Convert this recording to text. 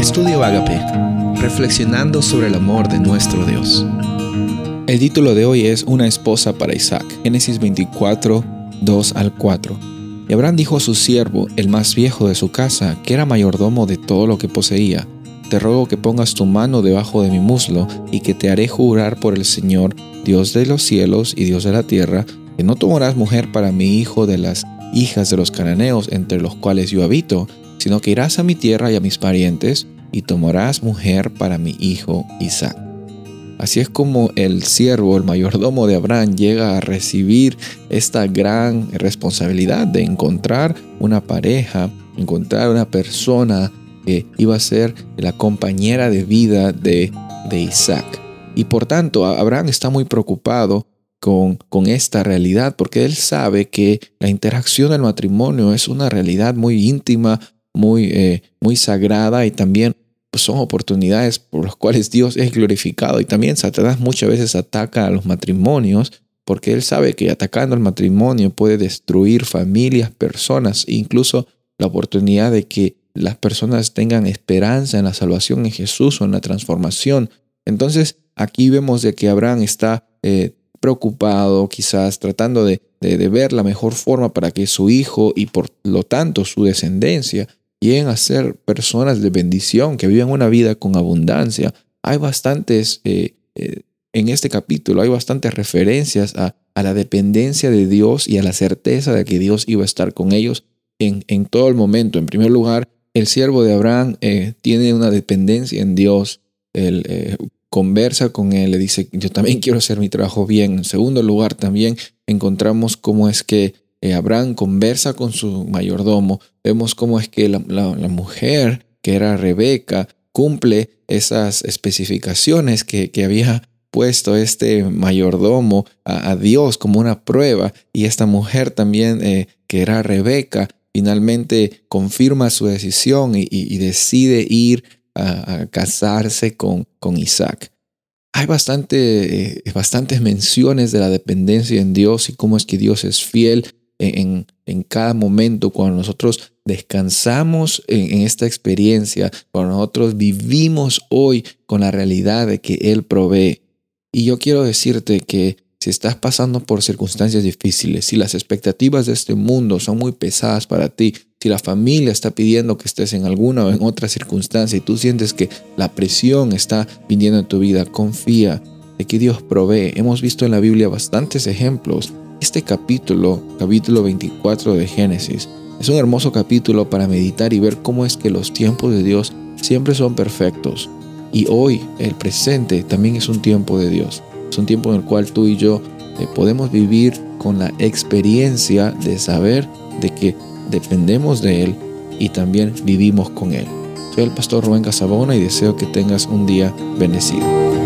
Estudio Agape, reflexionando sobre el amor de nuestro Dios. El título de hoy es Una esposa para Isaac, Génesis 24, 2 al 4. Y Abraham dijo a su siervo, el más viejo de su casa, que era mayordomo de todo lo que poseía, te ruego que pongas tu mano debajo de mi muslo y que te haré jurar por el Señor, Dios de los cielos y Dios de la tierra, que no tomarás mujer para mi hijo de las hijas de los cananeos entre los cuales yo habito, sino que irás a mi tierra y a mis parientes y tomarás mujer para mi hijo Isaac. Así es como el siervo, el mayordomo de Abraham, llega a recibir esta gran responsabilidad de encontrar una pareja, encontrar una persona que iba a ser la compañera de vida de, de Isaac. Y por tanto, Abraham está muy preocupado con, con, esta realidad, porque él sabe que la interacción del matrimonio es una realidad muy íntima, muy, eh, muy sagrada y también pues, son oportunidades por las cuales Dios es glorificado. Y también Satanás muchas veces ataca a los matrimonios porque él sabe que atacando al matrimonio puede destruir familias, personas, incluso la oportunidad de que las personas tengan esperanza en la salvación en Jesús o en la transformación. Entonces aquí vemos de que Abraham está eh, preocupado, quizás tratando de, de, ver la mejor forma para que su hijo y por lo tanto su descendencia lleguen a ser personas de bendición, que vivan una vida con abundancia. Hay bastantes, eh, eh, en este capítulo, hay bastantes referencias a, a, la dependencia de Dios y a la certeza de que Dios iba a estar con ellos en, en todo el momento. En primer lugar, el siervo de Abraham eh, tiene una dependencia en Dios. Él conversa con él, le dice, yo también quiero hacer mi trabajo bien. En segundo lugar, también encontramos cómo es que eh, Abraham conversa con su mayordomo, vemos cómo es que la, mujer, que era Rebeca, cumple esas especificaciones que, había puesto este mayordomo a, Dios como una prueba y esta mujer también, eh, que era Rebeca, finalmente confirma su decisión y, decide ir a, casarse con, con Isaac. Hay bastante, eh, bastantes menciones de la dependencia en Dios y cómo es que Dios es fiel en, cada momento, cuando nosotros descansamos en, esta experiencia, cuando nosotros vivimos hoy con la realidad de que Él provee. Y yo quiero decirte que si estás pasando por circunstancias difíciles, si las expectativas de este mundo son muy pesadas para ti, si la familia está pidiendo que estés en alguna o en otra circunstancia y tú sientes que la presión está viniendo en tu vida, confía de que Dios provee. Hemos visto en la Biblia bastantes ejemplos este capítulo, capítulo 24 de Génesis, es un hermoso capítulo para meditar y ver cómo es que los tiempos de Dios siempre son perfectos. Y hoy, el presente, también es un tiempo de Dios. Es un tiempo en el cual tú y yo eh, podemos vivir con la experiencia de saber de que dependemos de Él y también vivimos con Él. Soy el pastor Rubén Casabona y deseo que tengas un día bendecido.